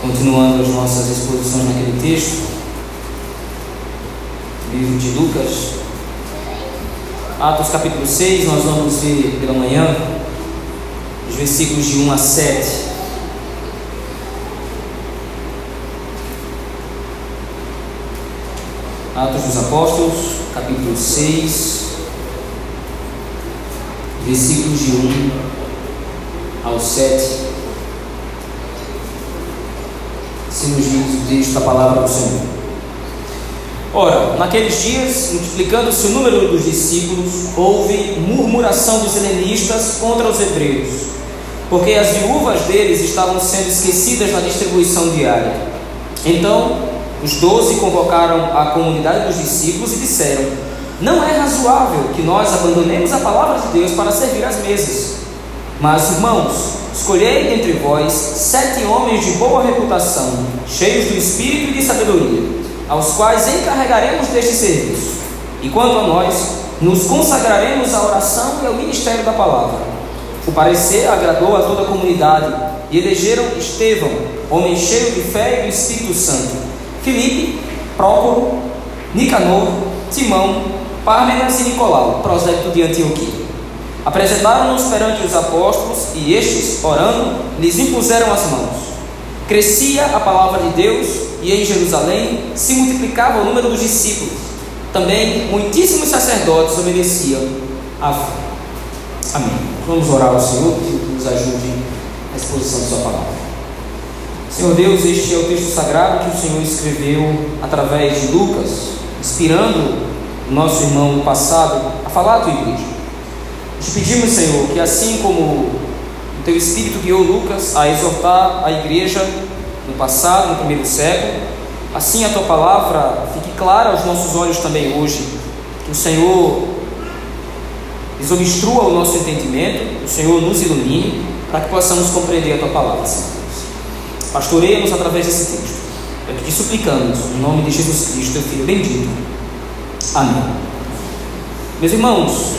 Continuando as nossas exposições naquele texto, livro de Lucas, Atos capítulo 6, nós vamos ver pela manhã os versículos de 1 a 7. Atos dos Apóstolos, capítulo 6, versículos de 1 ao 7. Nos diz da palavra do Senhor. Ora, naqueles dias, multiplicando-se o número dos discípulos, houve murmuração dos helenistas contra os hebreus, porque as viúvas deles estavam sendo esquecidas na distribuição diária. Então, os doze convocaram a comunidade dos discípulos e disseram: Não é razoável que nós abandonemos a palavra de Deus para servir às mesas. Mas, irmãos, escolhei entre vós sete homens de boa reputação, cheios do espírito e de sabedoria, aos quais encarregaremos deste serviço. E quanto a nós, nos consagraremos à oração e ao ministério da palavra. O parecer agradou a toda a comunidade e elegeram Estevão, homem cheio de fé e do Espírito Santo, Filipe, Prócoro, Nicanor, Timão, Pármenas e Nicolau, prosélyto de Antioquia. Apresentaram-nos perante os apóstolos e estes, orando, lhes impuseram as mãos. Crescia a palavra de Deus e em Jerusalém se multiplicava o número dos discípulos. Também muitíssimos sacerdotes obedeciam à fé. Amém. Vamos orar ao Senhor que nos ajude na exposição de Sua palavra. Senhor Deus, este é o texto sagrado que o Senhor escreveu através de Lucas, inspirando o nosso irmão passado a falar à tua igreja. Te pedimos, Senhor, que assim como o teu Espírito guiou Lucas a exortar a igreja no passado, no primeiro século, assim a tua palavra fique clara aos nossos olhos também hoje. Que o Senhor desobstrua o nosso entendimento, o Senhor nos ilumine, para que possamos compreender a tua palavra, Senhor. Pastoreia-nos através desse texto. É que te suplicamos, em nome de Jesus Cristo, teu Filho bendito. Amém. Meus irmãos,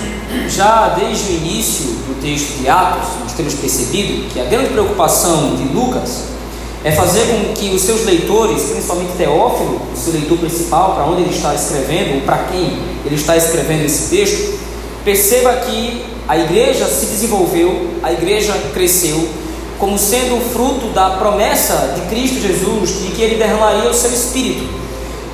já desde o início do texto de Atos, nós temos percebido que a grande preocupação de Lucas é fazer com que os seus leitores, principalmente Teófilo, o seu leitor principal, para onde ele está escrevendo, ou para quem ele está escrevendo esse texto, perceba que a igreja se desenvolveu, a igreja cresceu, como sendo fruto da promessa de Cristo Jesus de que ele derramaria o seu espírito.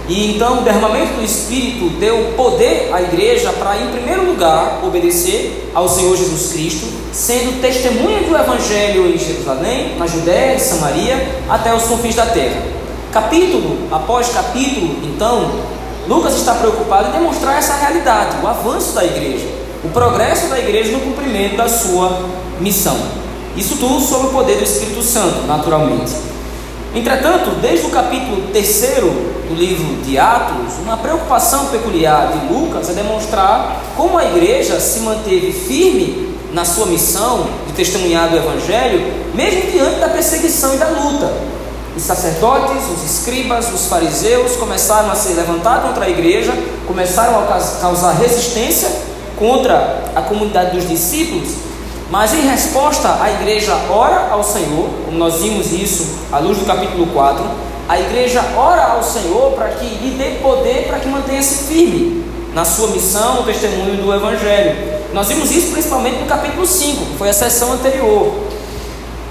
E então o derramamento do Espírito deu poder à igreja para, em primeiro lugar, obedecer ao Senhor Jesus Cristo, sendo testemunha do Evangelho em Jerusalém, na Judéia e Samaria, até os confins da terra. Capítulo após capítulo, então, Lucas está preocupado em demonstrar essa realidade, o avanço da igreja, o progresso da igreja no cumprimento da sua missão. Isso tudo sob o poder do Espírito Santo, naturalmente. Entretanto, desde o capítulo 3 do livro de Atos, uma preocupação peculiar de Lucas é demonstrar como a igreja se manteve firme na sua missão de testemunhar do Evangelho, mesmo diante da perseguição e da luta. Os sacerdotes, os escribas, os fariseus começaram a se levantar contra a igreja, começaram a causar resistência contra a comunidade dos discípulos, mas em resposta, a igreja ora ao Senhor, como nós vimos isso à luz do capítulo 4, a igreja ora ao Senhor para que lhe dê poder para que mantenha-se firme na sua missão, no testemunho do Evangelho. Nós vimos isso principalmente no capítulo 5, que foi a sessão anterior.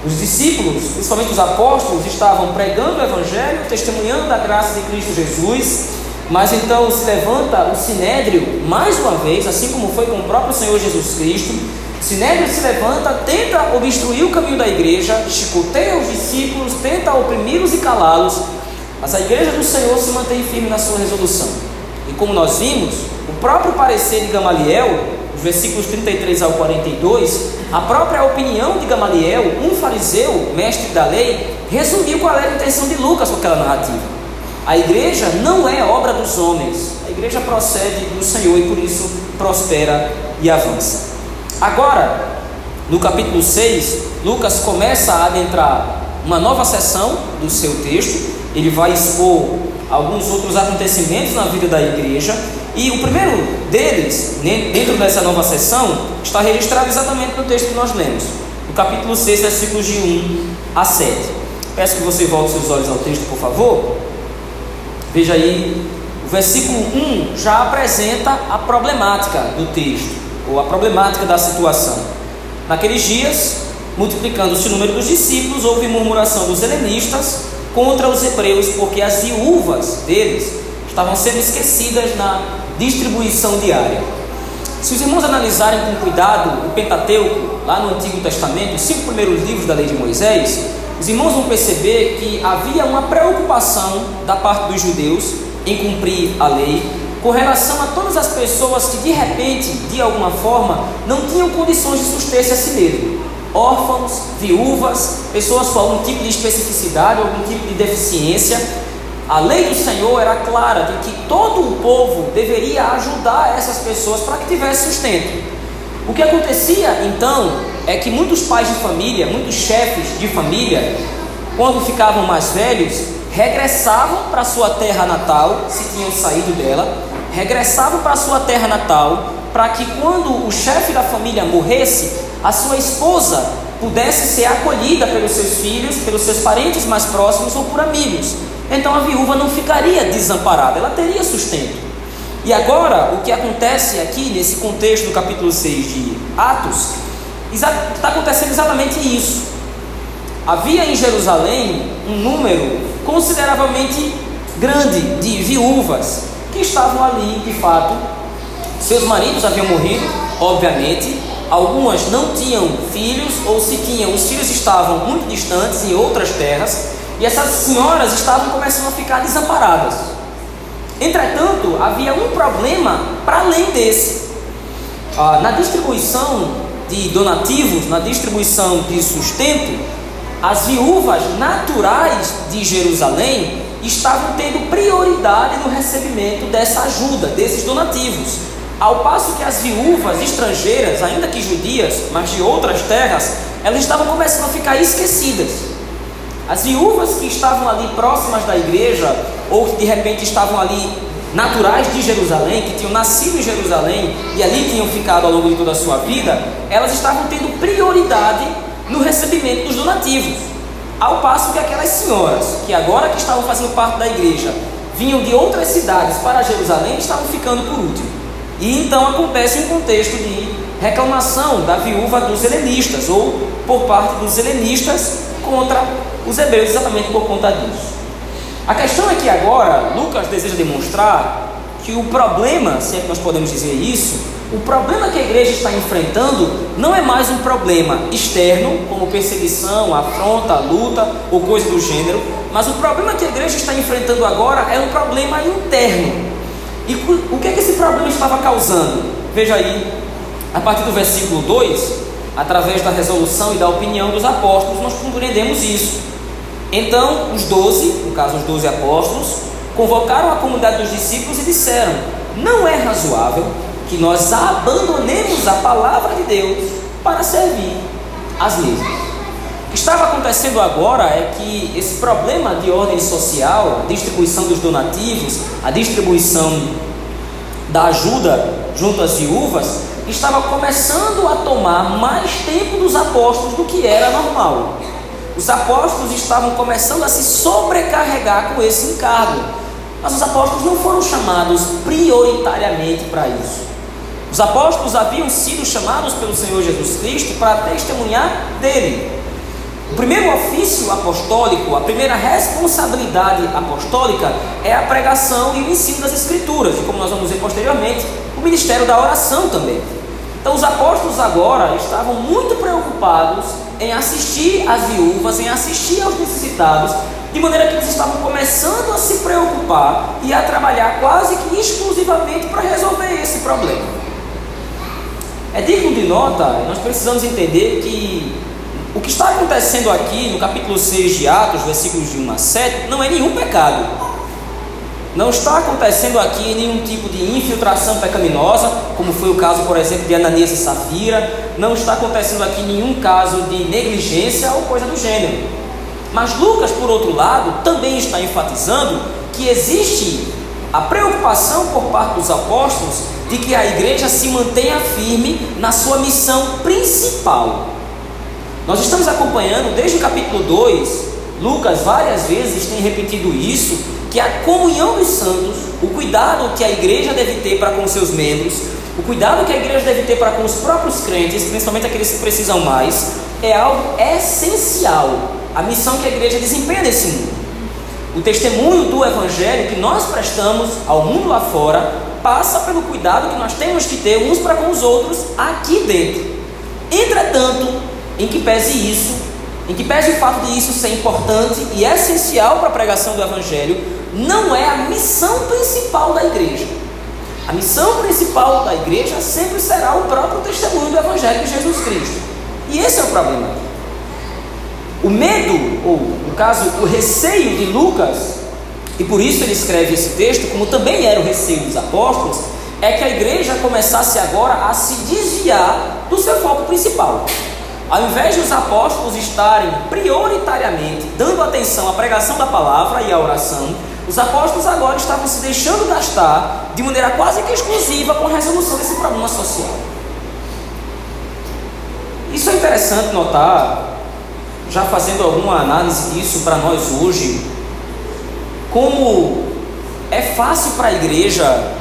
Os discípulos, principalmente os apóstolos, estavam pregando o Evangelho, testemunhando da graça de Cristo Jesus, mas então se levanta o sinédrio mais uma vez, assim como foi com o próprio Senhor Jesus Cristo. Sinédrio se levanta, tenta obstruir o caminho da igreja, chicoteia os discípulos, tenta oprimi-los e calá-los, mas a igreja do Senhor se mantém firme na sua resolução. E como nós vimos, o próprio parecer de Gamaliel, os versículos 33 ao 42, a própria opinião de Gamaliel, um fariseu, mestre da lei, resumiu qual era a intenção de Lucas com aquela narrativa. A igreja não é obra dos homens, a igreja procede do Senhor e por isso prospera e avança. Agora, no capítulo 6, Lucas começa a adentrar uma nova seção do seu texto, ele vai expor alguns outros acontecimentos na vida da igreja, e o primeiro deles, dentro dessa nova seção, está registrado exatamente no texto que nós lemos, no capítulo 6, versículos de 1 a 7. Peço que você volte seus olhos ao texto, por favor. Veja aí, o versículo 1 já apresenta a problemática do texto, ou a problemática da situação. Naqueles dias, multiplicando-se o número dos discípulos, houve murmuração dos helenistas contra os hebreus, porque as viúvas deles estavam sendo esquecidas na distribuição diária. Se os irmãos analisarem com cuidado o Pentateuco, lá no Antigo Testamento, os cinco primeiros livros da lei de Moisés, os irmãos vão perceber que havia uma preocupação da parte dos judeus em cumprir a lei com relação a todas as pessoas que de repente, de alguma forma, não tinham condições de suster-se a si mesmo. Órfãos, viúvas, pessoas com algum tipo de especificidade, algum tipo de deficiência. A lei do Senhor era clara de que todo o povo deveria ajudar essas pessoas para que tivesse sustento. O que acontecia então é que muitos pais de família, muitos chefes de família, quando ficavam mais velhos, regressavam para sua terra natal, se tinham saído dela, regressavam para sua terra natal, para que quando o chefe da família morresse, a sua esposa pudesse ser acolhida pelos seus filhos, pelos seus parentes mais próximos ou por amigos. Então a viúva não ficaria desamparada, ela teria sustento. E agora, o que acontece aqui nesse contexto do capítulo 6 de Atos, está acontecendo exatamente isso. Havia em Jerusalém um número consideravelmente grande de viúvas que estavam ali, de fato. Seus maridos haviam morrido, obviamente. Algumas não tinham filhos, ou se tinham, os filhos estavam muito distantes em outras terras, e essas senhoras estavam começando a ficar desamparadas. Entretanto, havia um problema para além desse. Ah, na distribuição de donativos, na distribuição de sustento, as viúvas naturais de Jerusalém estavam tendo prioridade no recebimento dessa ajuda, desses donativos. Ao passo que as viúvas estrangeiras, ainda que judias, mas de outras terras, elas estavam começando a ficar esquecidas. As viúvas que estavam ali próximas da igreja, ou que de repente estavam ali naturais de Jerusalém, que tinham nascido em Jerusalém e ali tinham ficado ao longo de toda a sua vida, elas estavam tendo prioridade no recebimento dos donativos. Ao passo que aquelas senhoras, que agora que estavam fazendo parte da igreja, vinham de outras cidades para Jerusalém, estavam ficando por último. E então acontece um contexto de reclamação da viúva dos helenistas, ou por parte dos helenistas contra os hebreus, exatamente por conta disso. A questão é que agora Lucas deseja demonstrar que o problema, se é que nós podemos dizer isso, o problema que a igreja está enfrentando não é mais um problema externo, como perseguição, afronta, luta ou coisa do gênero, mas o problema que a igreja está enfrentando agora é um problema interno. E o que é que esse problema estava causando? Veja aí, a partir do versículo 2, através da resolução e da opinião dos apóstolos, nós compreendemos isso. Então, os doze, no caso os doze apóstolos, convocaram a comunidade dos discípulos e disseram: Não é razoável que nós abandonemos a palavra de Deus para servir as mesmas. O que estava acontecendo agora é que esse problema de ordem social, a distribuição dos donativos, a distribuição da ajuda junto às viúvas, estava começando a tomar mais tempo dos apóstolos do que era normal. Os apóstolos estavam começando a se sobrecarregar com esse encargo. Mas os apóstolos não foram chamados prioritariamente para isso. Os apóstolos haviam sido chamados pelo Senhor Jesus Cristo para testemunhar dele. O primeiro ofício apostólico, a primeira responsabilidade apostólica é a pregação e o ensino das Escrituras, e como nós vamos ver posteriormente, o ministério da oração também. Então, os apóstolos agora estavam muito preocupados em assistir às viúvas, em assistir aos necessitados, de maneira que eles estavam começando a se preocupar e a trabalhar quase que exclusivamente para resolver esse problema. É digno de nota, nós precisamos entender que o que está acontecendo aqui no capítulo 6 de Atos, versículos de 1 a 7, não é nenhum pecado. Não está acontecendo aqui nenhum tipo de infiltração pecaminosa, como foi o caso, por exemplo, de Ananias e Safira. Não está acontecendo aqui nenhum caso de negligência ou coisa do gênero. Mas Lucas, por outro lado, também está enfatizando que existe a preocupação por parte dos apóstolos de que a igreja se mantenha firme na sua missão principal. Nós estamos acompanhando desde o capítulo 2 Lucas várias vezes tem repetido isso, que a comunhão dos santos, o cuidado que a igreja deve ter para com seus membros, o cuidado que a igreja deve ter para com os próprios crentes, principalmente aqueles que precisam mais, é algo essencial. A missão que a igreja desempenha nesse mundo. O testemunho do evangelho que nós prestamos ao mundo lá fora passa pelo cuidado que nós temos que ter uns para com os outros aqui dentro. Entretanto, em que pese isso, em que pese o fato de isso ser importante e essencial para a pregação do evangelho, não é a missão principal da igreja. A missão principal da igreja sempre será o próprio testemunho do Evangelho de Jesus Cristo. E esse é o problema. O medo, ou no caso, o receio de Lucas, e por isso ele escreve esse texto, como também era o receio dos apóstolos, é que a igreja começasse agora a se desviar do seu foco principal. Ao invés de os apóstolos estarem prioritariamente dando atenção à pregação da palavra e à oração, os apóstolos agora estavam se deixando gastar de maneira quase que exclusiva com a resolução desse problema social. Isso é interessante notar, já fazendo alguma análise disso para nós hoje, como é fácil para a igreja,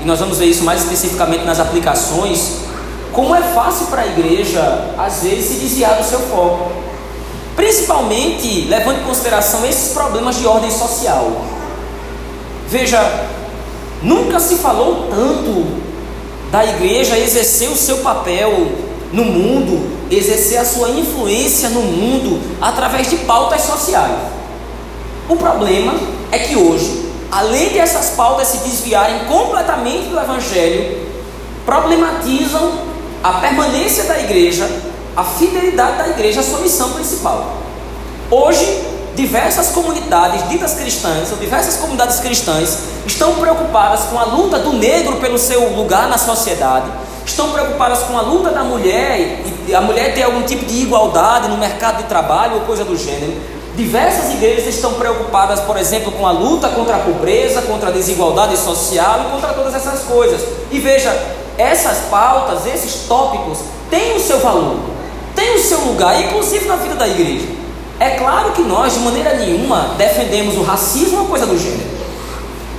e nós vamos ver isso mais especificamente nas aplicações, como é fácil para a igreja, às vezes, se desviar do seu foco. Principalmente levando em consideração esses problemas de ordem social. Veja, nunca se falou tanto da igreja exercer o seu papel no mundo, exercer a sua influência no mundo através de pautas sociais. O problema é que hoje, além de essas pautas se desviarem completamente do Evangelho, problematizam a permanência da igreja, a fidelidade da igreja à sua missão principal. Hoje, diversas comunidades ditas cristãs, ou diversas comunidades cristãs, estão preocupadas com a luta do negro pelo seu lugar na sociedade, estão preocupadas com a luta da mulher e a mulher ter algum tipo de igualdade no mercado de trabalho ou coisa do gênero. Diversas igrejas estão preocupadas, por exemplo, com a luta contra a pobreza, contra a desigualdade social e contra todas essas coisas. E veja, essas pautas, esses tópicos têm o seu valor, têm o seu lugar, inclusive na vida da igreja. É claro que nós, de maneira nenhuma, defendemos o racismo ou coisa do gênero.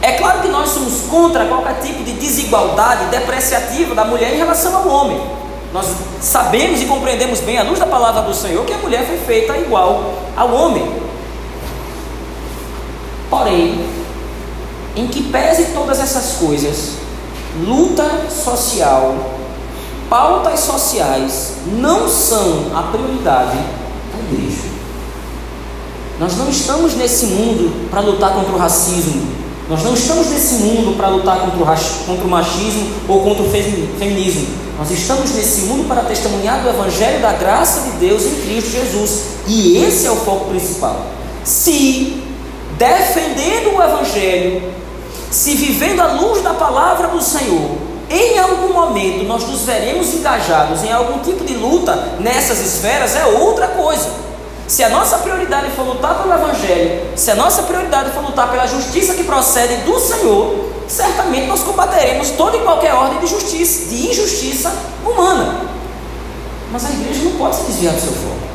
É claro que nós somos contra qualquer tipo de desigualdade depreciativa da mulher em relação ao homem. Nós sabemos e compreendemos bem, à luz da palavra do Senhor, que a mulher foi feita igual ao homem. Porém, em que pese todas essas coisas, luta social, pautas sociais não são a prioridade da igreja. Nós não estamos nesse mundo para lutar contra o racismo. Nós não estamos nesse mundo para lutar contra o, contra o machismo ou contra o feminismo. Nós estamos nesse mundo para testemunhar do Evangelho da graça de Deus em Cristo Jesus. E esse é o foco principal. Se defendendo o Evangelho, se vivendo à luz da palavra do Senhor, em algum momento nós nos veremos engajados em algum tipo de luta nessas esferas, é outra coisa. Se a nossa prioridade for lutar pelo Evangelho, se a nossa prioridade for lutar pela justiça que procede do Senhor, certamente nós combateremos toda e qualquer ordem de justiça, de injustiça humana. Mas a igreja não pode se desviar do seu foco.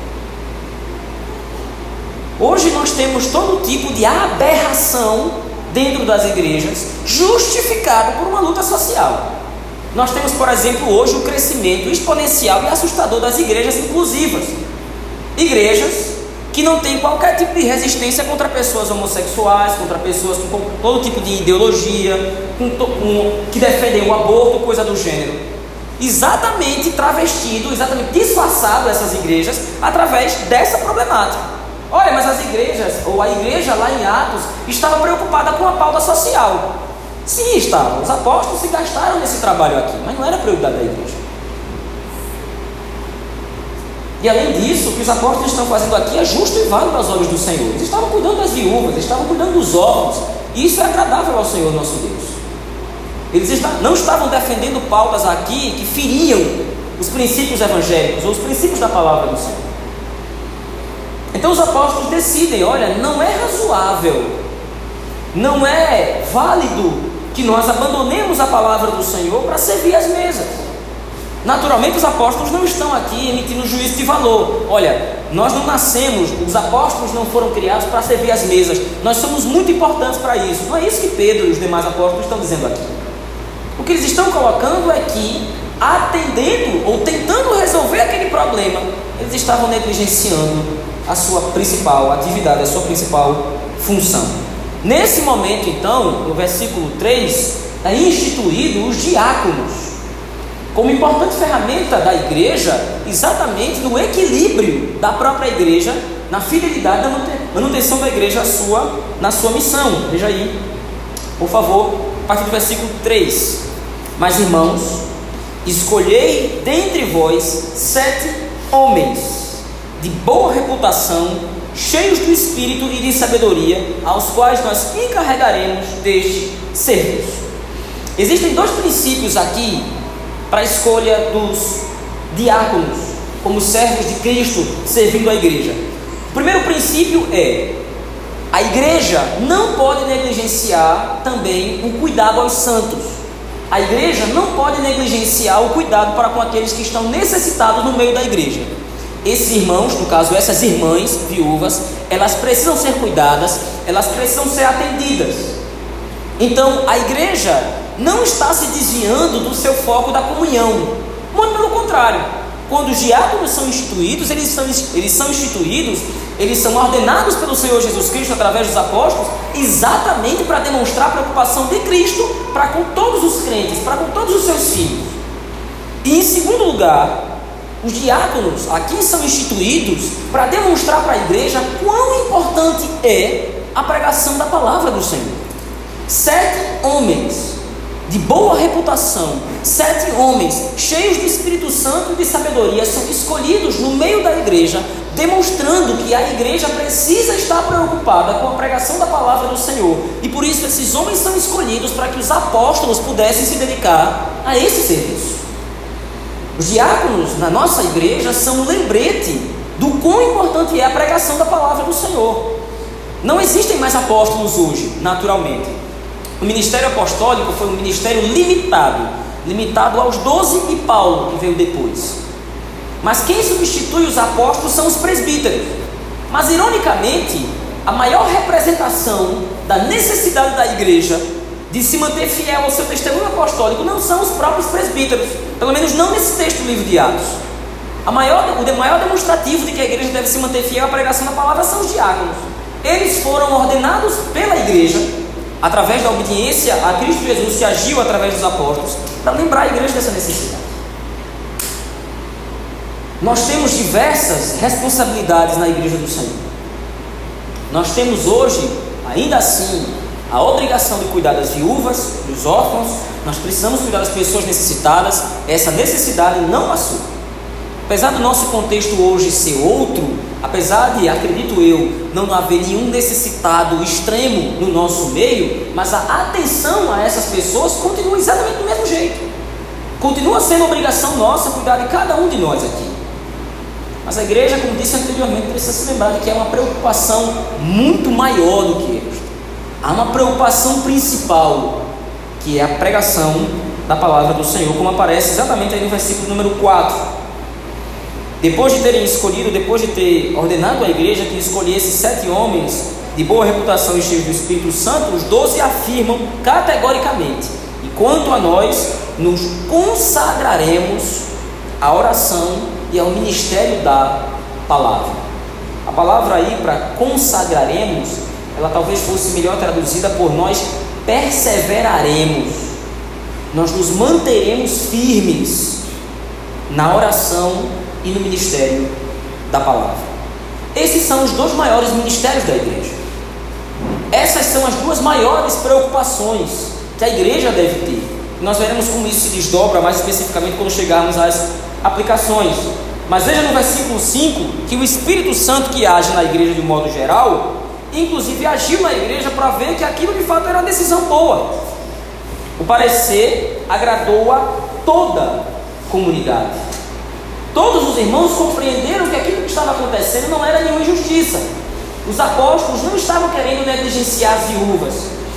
Hoje nós temos todo tipo de aberração dentro das igrejas, justificado por uma luta social. Nós temos, por exemplo, hoje o crescimento exponencial e assustador das igrejas inclusivas igrejas que não têm qualquer tipo de resistência contra pessoas homossexuais, contra pessoas com todo tipo de ideologia, com, com, que defendem o aborto, coisa do gênero. Exatamente travestido, exatamente disfarçado essas igrejas através dessa problemática. Olha, mas as igrejas, ou a igreja lá em Atos, estava preocupada com a pauta social. Sim, estava. Os apóstolos se gastaram nesse trabalho aqui, mas não era prioridade da igreja. E além disso, o que os apóstolos estão fazendo aqui é justo e válido aos olhos do Senhor. Eles estavam cuidando das viúvas, eles estavam cuidando dos órfãos. E isso é agradável ao Senhor nosso Deus. Eles não estavam defendendo pautas aqui que feriam os princípios evangélicos ou os princípios da palavra do Senhor. Então os apóstolos decidem: olha, não é razoável, não é válido que nós abandonemos a palavra do Senhor para servir as mesas. Naturalmente, os apóstolos não estão aqui emitindo juízo de valor. Olha, nós não nascemos, os apóstolos não foram criados para servir as mesas. Nós somos muito importantes para isso. Não é isso que Pedro e os demais apóstolos estão dizendo aqui. O que eles estão colocando é que, atendendo ou tentando resolver aquele problema, eles estavam negligenciando a sua principal atividade, a sua principal função. Nesse momento, então, no versículo 3, é instituído os diáconos como importante ferramenta da igreja, exatamente no equilíbrio da própria igreja, na fidelidade da manutenção da igreja sua, na sua missão. Veja aí, por favor, a partir do versículo 3. Mas irmãos, escolhei dentre vós sete homens de boa reputação, cheios do espírito e de sabedoria, aos quais nós encarregaremos deste serviço. Existem dois princípios aqui para a escolha dos diáconos como servos de Cristo servindo a igreja. O primeiro princípio é: a igreja não pode negligenciar também o cuidado aos santos. A igreja não pode negligenciar o cuidado para com aqueles que estão necessitados no meio da igreja. Esses irmãos, no caso essas irmãs viúvas, elas precisam ser cuidadas, elas precisam ser atendidas. Então, a igreja não está se desviando do seu foco da comunhão. Muito pelo contrário, quando os diáconos são instituídos, eles são, eles são instituídos, eles são ordenados pelo Senhor Jesus Cristo através dos apóstolos, exatamente para demonstrar a preocupação de Cristo para com todos os crentes, para com todos os seus filhos. E em segundo lugar, os diáconos aqui são instituídos para demonstrar para a igreja quão importante é a pregação da palavra do Senhor. Sete homens de boa reputação, sete homens cheios do Espírito Santo e de sabedoria são escolhidos no meio da igreja, demonstrando que a igreja precisa estar preocupada com a pregação da palavra do Senhor. E por isso esses homens são escolhidos para que os apóstolos pudessem se dedicar a esse serviço. Os diáconos na nossa igreja são um lembrete do quão importante é a pregação da palavra do Senhor. Não existem mais apóstolos hoje, naturalmente. O ministério apostólico foi um ministério limitado, limitado aos doze e Paulo, que veio depois. Mas quem substitui os apóstolos são os presbíteros. Mas, ironicamente, a maior representação da necessidade da igreja de se manter fiel ao seu testemunho apostólico não são os próprios presbíteros, pelo menos não nesse texto do livro de Atos. A maior, o maior demonstrativo de que a igreja deve se manter fiel à pregação da palavra são os diáconos. Eles foram ordenados pela igreja através da obediência a Cristo Jesus que agiu através dos apóstolos, para lembrar a igreja dessa necessidade. Nós temos diversas responsabilidades na igreja do Senhor. Nós temos hoje, ainda assim, a obrigação de cuidar das viúvas, dos órfãos, nós precisamos cuidar das pessoas necessitadas, essa necessidade não passou. Apesar do nosso contexto hoje ser outro, apesar de, acredito eu, não haver nenhum necessitado extremo no nosso meio, mas a atenção a essas pessoas continua exatamente do mesmo jeito. Continua sendo obrigação nossa cuidar de cada um de nós aqui. Mas a igreja, como disse anteriormente, precisa se lembrar de que é uma preocupação muito maior do que esta. Há uma preocupação principal, que é a pregação da palavra do Senhor, como aparece exatamente aí no versículo número 4. Depois de terem escolhido, depois de ter ordenado à igreja que escolhesse sete homens de boa reputação e cheios do Espírito Santo, os doze afirmam categoricamente: e quanto a nós, nos consagraremos à oração e ao ministério da palavra. A palavra aí para consagraremos, ela talvez fosse melhor traduzida por nós perseveraremos, nós nos manteremos firmes na oração e no ministério da palavra. Esses são os dois maiores ministérios da igreja. Essas são as duas maiores preocupações que a igreja deve ter. Nós veremos como isso se desdobra mais especificamente quando chegarmos às aplicações. Mas veja no versículo 5 que o Espírito Santo que age na igreja de um modo geral, inclusive agiu na igreja para ver que aquilo de fato era uma decisão boa. O parecer agradou a toda a comunidade. Todos os irmãos compreenderam que aquilo que estava acontecendo não era nenhuma injustiça. Os apóstolos não estavam querendo negligenciar as viúvas.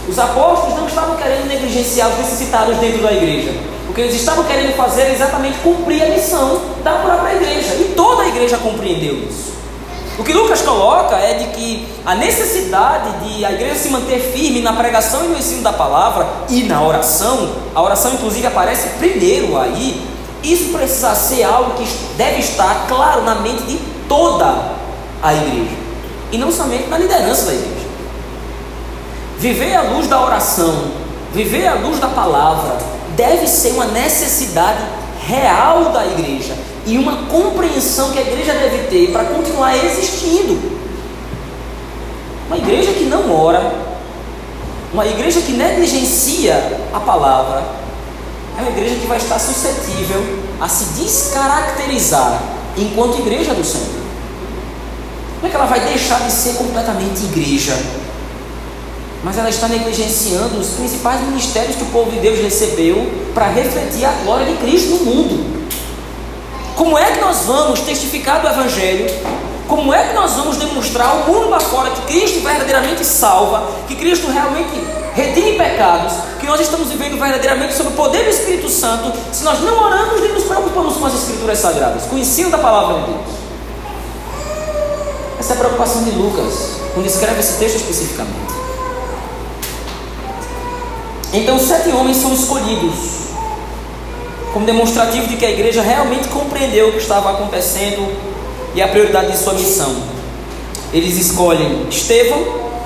Os apóstolos não estavam querendo negligenciar os necessitados dentro da igreja. O que eles estavam querendo fazer era exatamente cumprir a missão da própria igreja. E toda a igreja compreendeu isso. O que Lucas coloca é de que a necessidade de a igreja se manter firme na pregação e no ensino da palavra e na oração, a oração inclusive aparece primeiro aí, isso precisa ser algo que deve estar claro na mente de toda a igreja e não somente na liderança da igreja. Viver à luz da oração, viver à luz da palavra, deve ser uma necessidade real da igreja e uma compreensão que a igreja deve ter para continuar existindo. Uma igreja que não ora, uma igreja que negligencia a palavra, é uma igreja que vai estar suscetível a se descaracterizar enquanto igreja do Senhor. Como é que ela vai deixar de ser completamente igreja? Mas ela está negligenciando os principais ministérios que o povo de Deus recebeu para refletir a glória de Cristo no mundo. Como é que nós vamos testificar do Evangelho? Como é que nós vamos demonstrar ao mundo lá fora que Cristo verdadeiramente salva, que Cristo realmente redime pecados, que nós estamos vivendo verdadeiramente sob o poder do Espírito Santo, se nós não oramos nem nos preocupamos com as Escrituras Sagradas, com o ensino da palavra de Deus? Essa é a preocupação de Lucas, quando escreve esse texto especificamente. Então, sete homens são escolhidos como demonstrativo de que a igreja realmente compreendeu o que estava acontecendo e a prioridade de sua missão. Eles escolhem Estevão,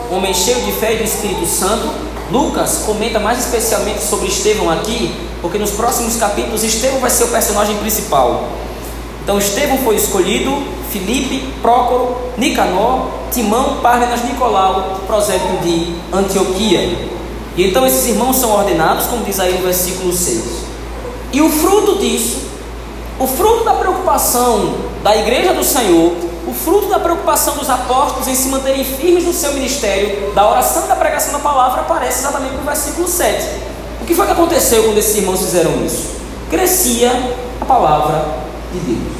homem cheio de fé e do Espírito Santo. Lucas comenta mais especialmente sobre Estevão aqui, porque nos próximos capítulos Estevão vai ser o personagem principal. Então Estevão foi escolhido, Filipe, Prócoro, Nicanor, Timão, Pármenas, Nicolau, prosélito de Antioquia. E então esses irmãos são ordenados, como diz aí no versículo 6. E o fruto disso, o fruto da preocupação da igreja do Senhor, o fruto da preocupação dos apóstolos em se manterem firmes no seu ministério, da oração e da pregação da palavra, aparece exatamente no versículo 7. O que foi que aconteceu quando esses irmãos fizeram isso? Crescia a palavra de Deus.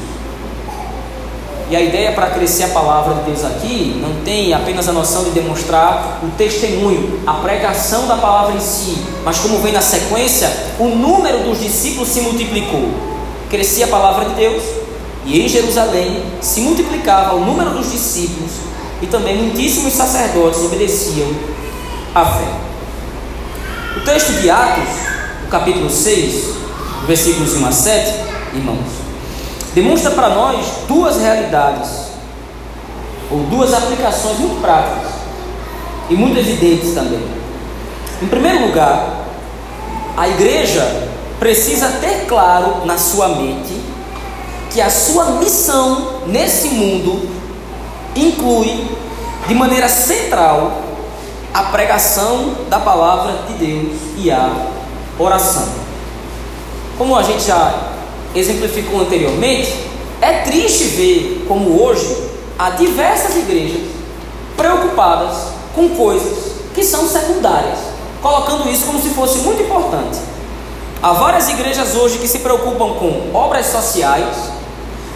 E a ideia para crescer a palavra de Deus aqui não tem apenas a noção de demonstrar o testemunho, a pregação da palavra em si, mas como vem na sequência, o número dos discípulos se multiplicou. Crescia a palavra de Deus e em Jerusalém se multiplicava o número dos discípulos e também muitíssimos sacerdotes obedeciam à fé. O texto de Atos, o capítulo 6, versículos 1 a 7, irmãos, demonstra para nós duas realidades, ou duas aplicações muito práticas e muito evidentes também. Em primeiro lugar, a igreja precisa ter claro na sua mente que a sua missão nesse mundo inclui de maneira central a pregação da palavra de Deus e a oração. Como a gente já exemplificou anteriormente, é triste ver como hoje há diversas igrejas preocupadas com coisas que são secundárias, colocando isso como se fosse muito importante. Há várias igrejas hoje que se preocupam com obras sociais,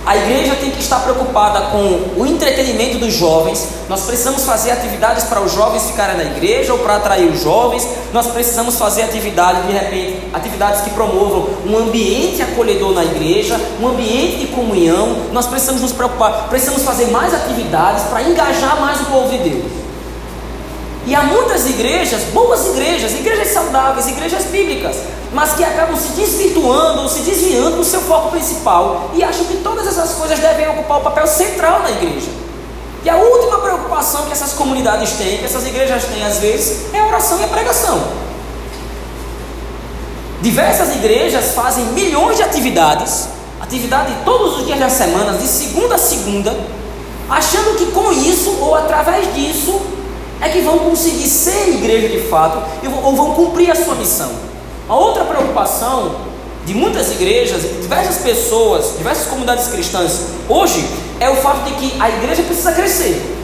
a igreja tem que estar preocupada com o entretenimento dos jovens. Nós precisamos fazer atividades para os jovens ficarem na igreja ou para atrair os jovens. Nós precisamos fazer atividades, de repente, atividades que promovam um ambiente acolhedor na igreja, um ambiente de comunhão. Nós precisamos nos preocupar, precisamos fazer mais atividades para engajar mais o povo de Deus. E há muitas igrejas, boas igrejas, igrejas saudáveis, igrejas bíblicas, mas que acabam se desvirtuando ou se desviando do seu foco principal e acham que todas essas coisas devem ocupar o papel central na igreja. E a última preocupação que essas comunidades têm, que essas igrejas têm às vezes, é a oração e a pregação. Diversas igrejas fazem milhões de atividades, atividade todos os dias da semana, de segunda a segunda, achando que com isso ou através disso é que vão conseguir ser igreja de fato ou vão cumprir a sua missão. A outra preocupação de muitas igrejas, diversas pessoas, diversas comunidades cristãs hoje é o fato de que a igreja precisa crescer.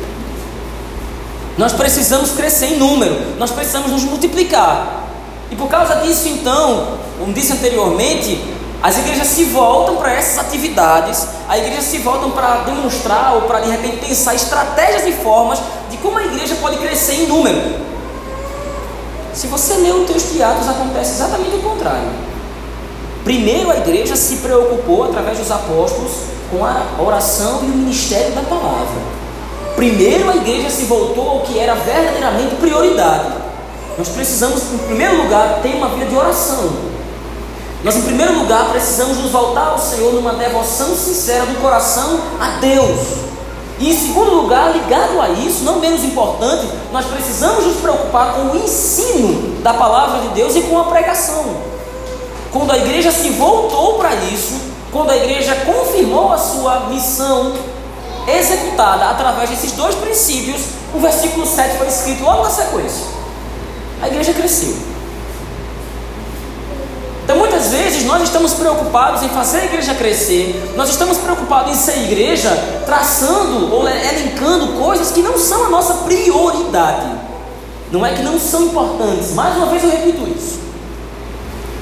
Nós precisamos crescer em número, nós precisamos nos multiplicar. E por causa disso, então, como disse anteriormente, as igrejas se voltam para essas atividades, a igreja se voltam para demonstrar ou para de repente pensar estratégias e formas de como a igreja pode crescer em número. Se você lê o texto de Atos, acontece exatamente o contrário. Primeiro a igreja se preocupou através dos apóstolos com a oração e o ministério da palavra. Primeiro a igreja se voltou ao que era verdadeiramente prioridade. Nós precisamos, em primeiro lugar, ter uma vida de oração. Nós, em primeiro lugar, precisamos nos voltar ao Senhor numa devoção sincera do coração a Deus. E, em segundo lugar, ligado a isso, não menos importante, nós precisamos nos preocupar com o ensino da palavra de Deus e com a pregação. Quando a igreja se voltou para isso, quando a igreja confirmou a sua missão executada através desses dois princípios, o versículo 7 foi escrito logo na sequência. A igreja cresceu. Então muitas vezes nós estamos preocupados em fazer a igreja crescer, nós estamos preocupados em ser igreja traçando ou elencando coisas que não são a nossa prioridade. Não é que não são importantes, mais uma vez eu repito isso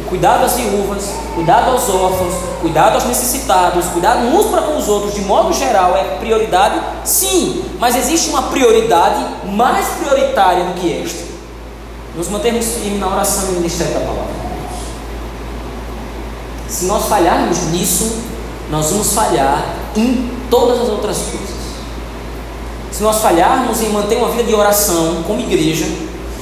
cuidado às viúvas, cuidado aos órfãos, cuidado aos necessitados, cuidado uns para com os outros, de modo geral, é prioridade? Sim, mas existe uma prioridade mais prioritária do que esta. Nos mantermos firmes na oração e no ministério da palavra. Se nós falharmos nisso, nós vamos falhar em todas as outras coisas. Se nós falharmos em manter uma vida de oração como igreja,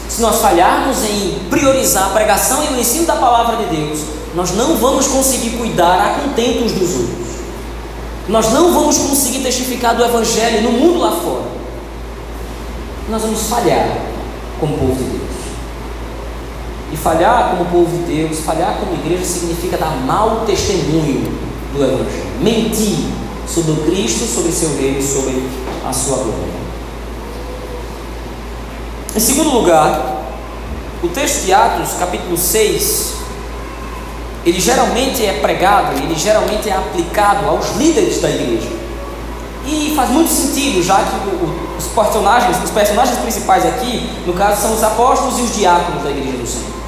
se nós falharmos em priorizar a pregação e o ensino da palavra de Deus, nós não vamos conseguir cuidar a contento uns dos outros. Nós não vamos conseguir testificar do Evangelho no mundo lá fora. Nós vamos falhar como povo de Deus. E falhar como povo de Deus, falhar como igreja, significa dar mau testemunho do Evangelho. Mentir sobre o Cristo, sobre seu reino, sobre a sua glória. Em segundo lugar, o texto de Atos, capítulo 6, ele geralmente é pregado, ele geralmente é aplicado aos líderes da igreja. E faz muito sentido, já que os personagens, os personagens principais aqui, no caso, são os apóstolos e os diáconos da igreja do Senhor.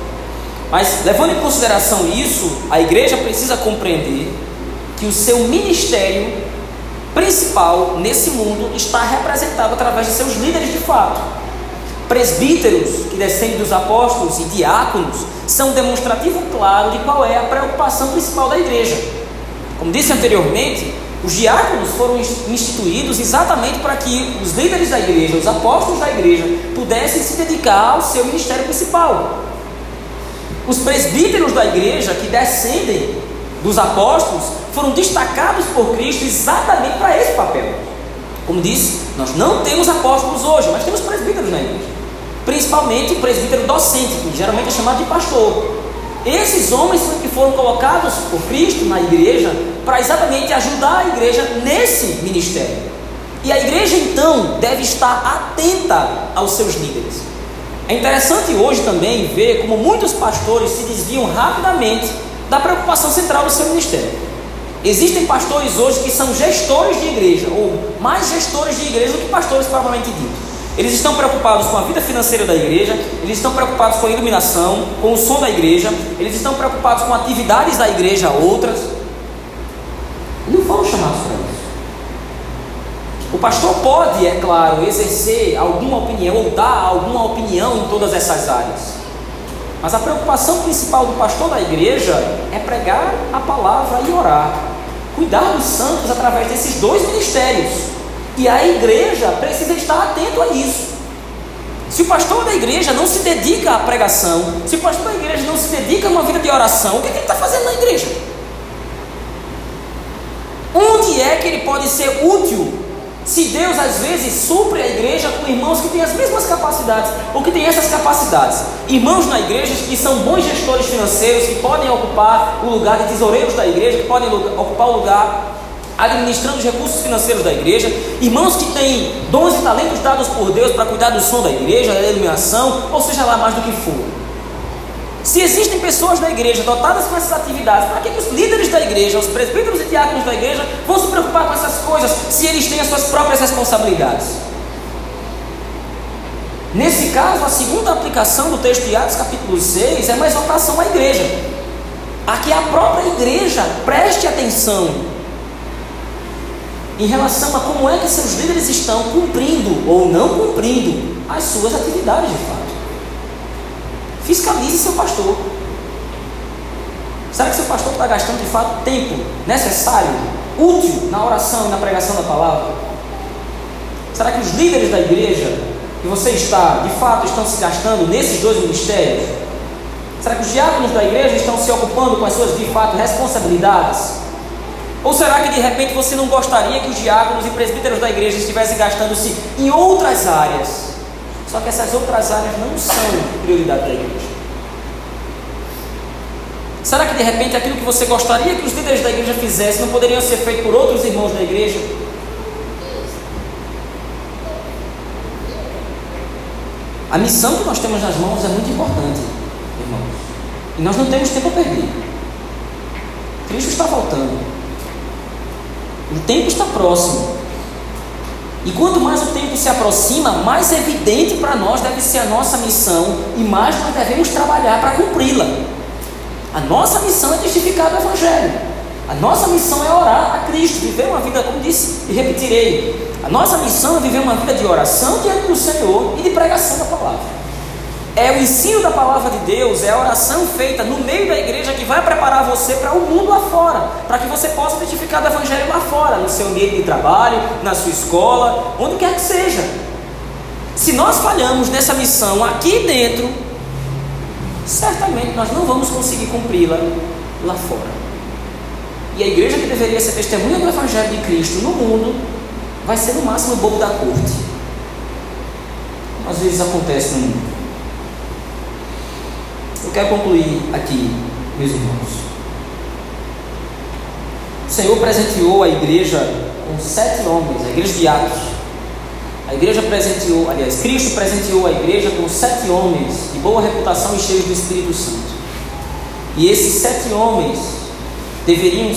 Mas levando em consideração isso, a igreja precisa compreender que o seu ministério principal nesse mundo está representado através de seus líderes de fato. Presbíteros, que descendem dos apóstolos, e diáconos, são um demonstrativo claro de qual é a preocupação principal da igreja. Como disse anteriormente, os diáconos foram instituídos exatamente para que os líderes da igreja, os apóstolos da igreja, pudessem se dedicar ao seu ministério principal. Os presbíteros da igreja, que descendem dos apóstolos, foram destacados por Cristo exatamente para esse papel. Como disse, nós não temos apóstolos hoje, mas temos presbíteros na igreja principalmente o presbítero docente, que geralmente é chamado de pastor. Esses homens que foram colocados por Cristo na igreja para exatamente ajudar a igreja nesse ministério. E a igreja então deve estar atenta aos seus líderes. É interessante hoje também ver como muitos pastores se desviam rapidamente da preocupação central do seu ministério. Existem pastores hoje que são gestores de igreja, ou mais gestores de igreja do que pastores propriamente dito. Eles estão preocupados com a vida financeira da igreja, eles estão preocupados com a iluminação, com o som da igreja, eles estão preocupados com atividades da igreja outras. Não foram chamados para. O pastor pode, é claro, exercer alguma opinião ou dar alguma opinião em todas essas áreas. Mas a preocupação principal do pastor da igreja é pregar a palavra e orar. Cuidar dos santos através desses dois ministérios e a igreja precisa estar atento a isso. Se o pastor da igreja não se dedica à pregação, se o pastor da igreja não se dedica a uma vida de oração, o que, é que ele está fazendo na igreja? Onde é que ele pode ser útil se Deus às vezes supre a igreja com irmãos que têm as mesmas capacidades, ou que têm essas capacidades, irmãos na igreja que são bons gestores financeiros, que podem ocupar o lugar de tesoureiros da igreja, que podem ocupar o lugar administrando os recursos financeiros da igreja, irmãos que têm dons e talentos dados por Deus para cuidar do som da igreja, da iluminação, ou seja lá mais do que for. Se existem pessoas da igreja dotadas com essas atividades, para que os líderes da igreja, os presbíteros e diáconos da igreja, vão se preocupar com essas coisas se eles têm as suas próprias responsabilidades? Nesse caso, a segunda aplicação do texto de Atos, capítulo 6, é uma exortação à igreja. A que a própria igreja preste atenção em relação a como é que seus líderes estão cumprindo ou não cumprindo as suas atividades de fato. Fiscalize seu pastor. Será que seu pastor está gastando de fato tempo necessário, útil na oração e na pregação da palavra? Será que os líderes da igreja que você está, de fato, estão se gastando nesses dois ministérios? Será que os diáconos da igreja estão se ocupando com as suas, de fato, responsabilidades? Ou será que de repente você não gostaria que os diáconos e presbíteros da igreja estivessem gastando-se em outras áreas? Só que essas outras áreas não são prioridade da igreja. Será que de repente aquilo que você gostaria que os líderes da igreja fizessem não poderiam ser feito por outros irmãos da igreja? A missão que nós temos nas mãos é muito importante, irmãos. E nós não temos tempo a perder. Cristo está voltando. O tempo está próximo. E quanto mais o tempo se aproxima, mais evidente para nós deve ser a nossa missão e mais nós devemos trabalhar para cumpri-la. A nossa missão é testificar o Evangelho. A nossa missão é orar a Cristo, viver uma vida, como disse e repetirei, a nossa missão é viver uma vida de oração diante do Senhor e de pregação da palavra. É o ensino da palavra de Deus, é a oração feita no meio da igreja que vai preparar você para o mundo lá fora, para que você possa testificar do Evangelho lá fora, no seu ambiente de trabalho, na sua escola, onde quer que seja. Se nós falhamos nessa missão aqui dentro, certamente nós não vamos conseguir cumpri-la lá fora. E a igreja que deveria ser testemunha do Evangelho de Cristo no mundo, vai ser no máximo o bobo da corte. Às vezes acontece no mundo. Eu quero concluir aqui, meus irmãos. O Senhor presenteou a igreja com sete homens, a igreja de Atos. A igreja presenteou, aliás, Cristo presenteou a igreja com sete homens de boa reputação e cheios do Espírito Santo. E esses sete homens deveriam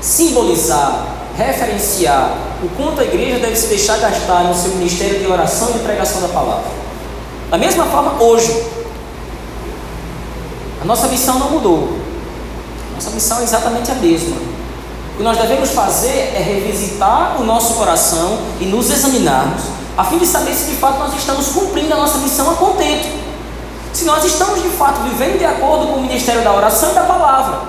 simbolizar, referenciar o quanto a igreja deve se deixar gastar no seu ministério de oração e de pregação da palavra. Da mesma forma, hoje, nossa missão não mudou. Nossa missão é exatamente a mesma. O que nós devemos fazer é revisitar o nosso coração e nos examinarmos, a fim de saber se de fato nós estamos cumprindo a nossa missão a contento. Se nós estamos de fato vivendo de acordo com o ministério da oração e da palavra.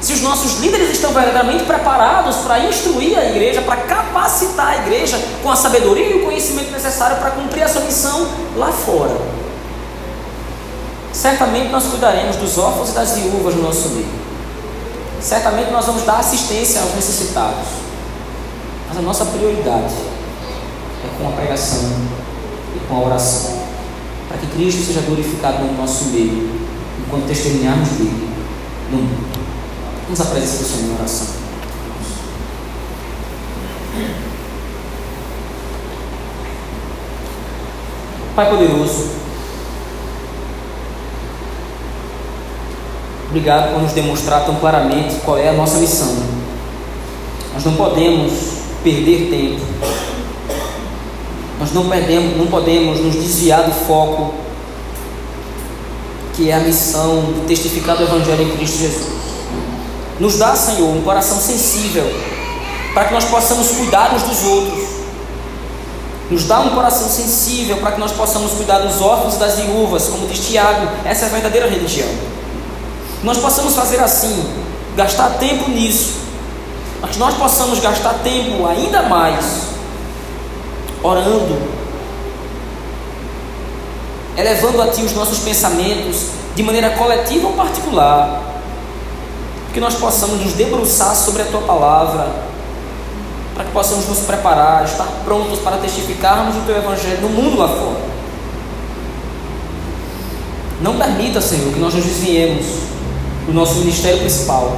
Se os nossos líderes estão verdadeiramente preparados para instruir a igreja, para capacitar a igreja com a sabedoria e o conhecimento necessário para cumprir a sua missão lá fora. Certamente nós cuidaremos dos órfãos e das viúvas no nosso meio. Certamente nós vamos dar assistência aos necessitados. Mas a nossa prioridade é com a pregação e com a oração. Para que Cristo seja glorificado no nosso meio, enquanto testemunharmos dele no mundo. Vamos à presença do Senhor em oração. Pai poderoso, obrigado por nos demonstrar tão claramente qual é a nossa missão. Nós não podemos perder tempo. Nós não, perdemos, não podemos nos desviar do foco que é a missão de testificar do Evangelho em Cristo Jesus. Nos dá, Senhor, um coração sensível para que nós possamos cuidar uns dos outros. Nos dá um coração sensível para que nós possamos cuidar dos órfãos e das viúvas, como diz Tiago, essa é a verdadeira religião. Nós possamos fazer assim, gastar tempo nisso, para que nós possamos gastar tempo ainda mais orando, elevando a Ti os nossos pensamentos de maneira coletiva ou particular, que nós possamos nos debruçar sobre a Tua palavra, para que possamos nos preparar, estar prontos para testificarmos o Teu Evangelho no mundo lá fora. Não permita, Senhor, que nós nos desviemos do nosso ministério principal.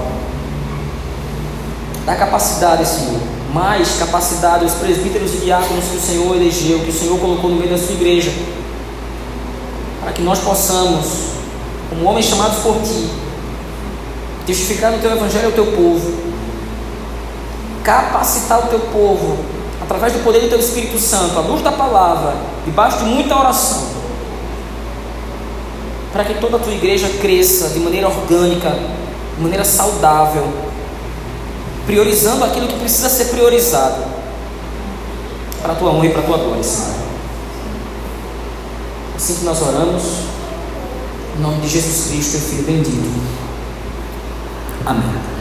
Dá capacidade, Senhor, mais capacidade aos presbíteros e diáconos que o Senhor elegeu, que o Senhor colocou no meio da sua igreja, para que nós possamos, como homens chamados por Ti, testificar no teu evangelho ao teu povo, capacitar o teu povo através do poder do teu Espírito Santo, à luz da palavra, debaixo de muita oração, para que toda a tua igreja cresça de maneira orgânica, de maneira saudável, priorizando aquilo que precisa ser priorizado, para a tua honra e para a tua glória, Senhor. Assim que nós oramos, em nome de Jesus Cristo, teu Filho bendito. Amém.